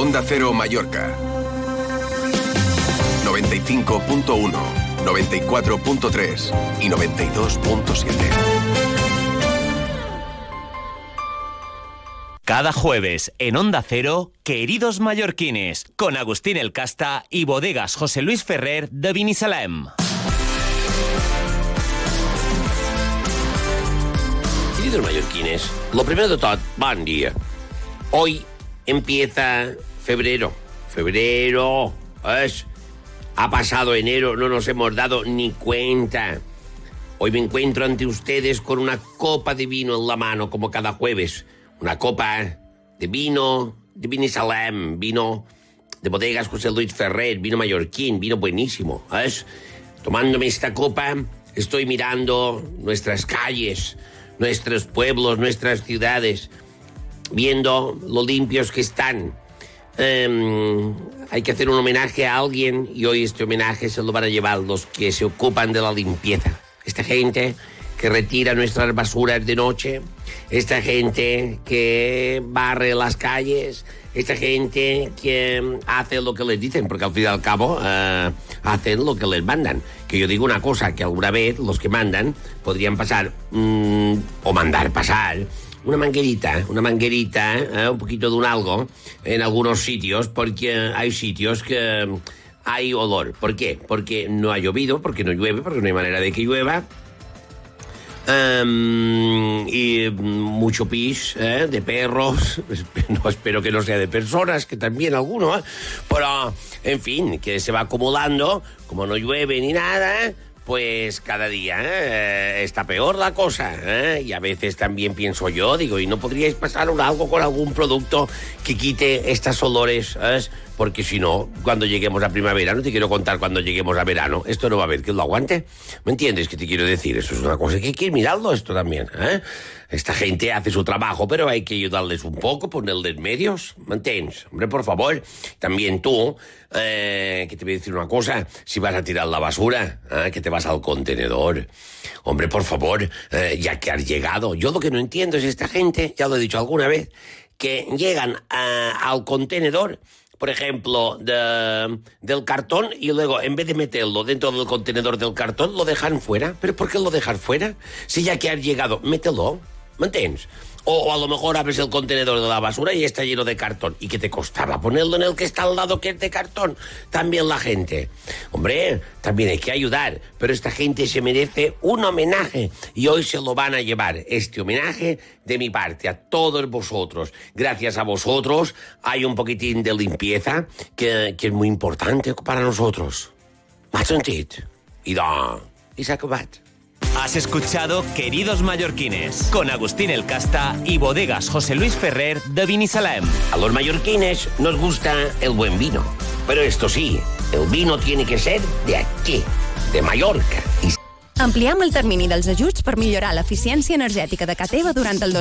Onda Cero Mallorca. 95.1, 94.3 y 92.7. Cada jueves en Onda Cero, Queridos Mallorquines, con Agustín El Casta y bodegas José Luis Ferrer de Vinisalem. Queridos mallorquines, lo primero de todo, buen día. Hoy empieza febrero. Febrero. Es, ha pasado enero, no nos hemos dado ni cuenta. Hoy me encuentro ante ustedes con una copa de vino en la mano, como cada jueves. Una copa de vino de Vinisalem, vino de bodegas José Luis Ferrer, vino mallorquín, vino buenísimo. ¿es? Tomándome esta copa, estoy mirando nuestras calles, nuestros pueblos, nuestras ciudades, viendo lo limpios que están. Em, hay que hacer un homenaje a alguien y hoy este homenaje se lo van a llevar los que se ocupan de la limpieza. Esta gente que retira nuestras basuras de noche, esta gente que barre las calles, esta gente que hace lo que les dicen, porque al fin y al cabo eh, hacen lo que les mandan. Que yo digo una cosa, que alguna vez los que mandan podrían pasar mm, o mandar pasar una manguerita, una manguerita, eh, un poquito de un algo en algunos sitios, porque hay sitios que hay olor. ¿Por qué? Porque no ha llovido, porque no llueve, porque no hay manera de que llueva. Em, y mucho pis eh, de perros. No, espero que no sea de personas, que también alguno. eh. Pero, en fin, que se va acumulando. Como no llueve ni nada, pues cada día eh, está peor la cosa. eh. Y a veces también pienso yo, digo, ¿y no podríais pasar un- algo con algún producto que quite estas olores? Porque si no, cuando lleguemos a primavera, no te quiero contar cuando lleguemos a verano, esto no va a haber que lo aguante. ¿Me entiendes qué te quiero decir? Eso es una cosa que hay que ir mirando esto también. ¿eh? Esta gente hace su trabajo, pero hay que ayudarles un poco, ponerles medios. ¿Me entiendes? Hombre, por favor. También tú, eh, que te voy a decir una cosa, si vas a tirar la basura, ¿eh? que te vas al contenedor. Hombre, por favor, eh, ya que has llegado. Yo lo que no entiendo es esta gente, ya lo he dicho alguna vez, que llegan a- al contenedor por ejemplo, de- del cartón y luego, en vez de meterlo dentro del contenedor del cartón, lo dejan fuera. ¿Pero por qué lo dejan fuera? Si ya que has llegado, mételo. ¿Me? O, a lo mejor abres el contenedor de la basura y está lleno de cartón. ¿Y qué te costaba ponerlo en el que está al lado que es de cartón? También la gente. Hombre, también hay que ayudar, pero esta gente se merece un homenaje y hoy se lo van a llevar. Este homenaje de mi parte a todos vosotros. Gracias a vosotros hay un poquitín de limpieza que, que es muy importante para nosotros. M'has sentit? I. I s'ha acabat. Has escuchado Queridos Mallorquines, con Agustín El Casta y bodegas José Luis Ferrer de Vinisalem. A los mallorquines nos gusta el buen vino. Pero esto sí, el vino tiene que ser de aquí, de Mallorca. Ampliem el termini dels ajuts per millorar l'eficiència energètica de Cateva durant el